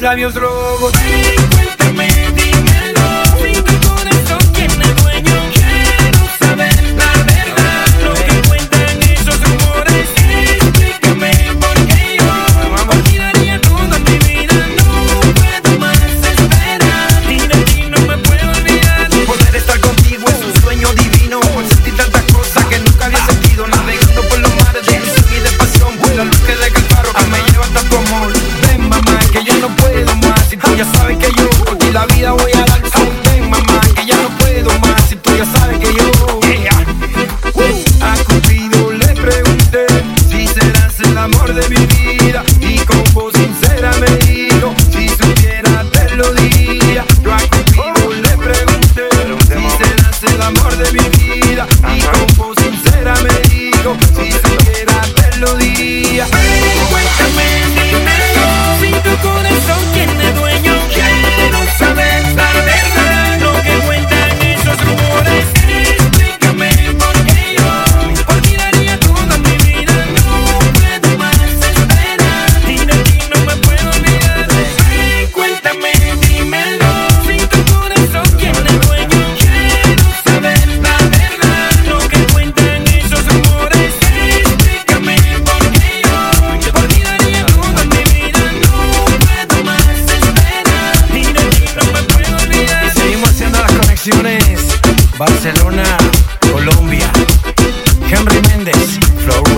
dla mnie zrób el amor de mi vida y con voz sincera me dijo, si supiera te lo diría. Yo a Cupido le pregunté si serás el amor de mi vida y con voz sincera me dijo, si supiera te lo diría. Barcelona, Colombia. Henry Méndez, Florida.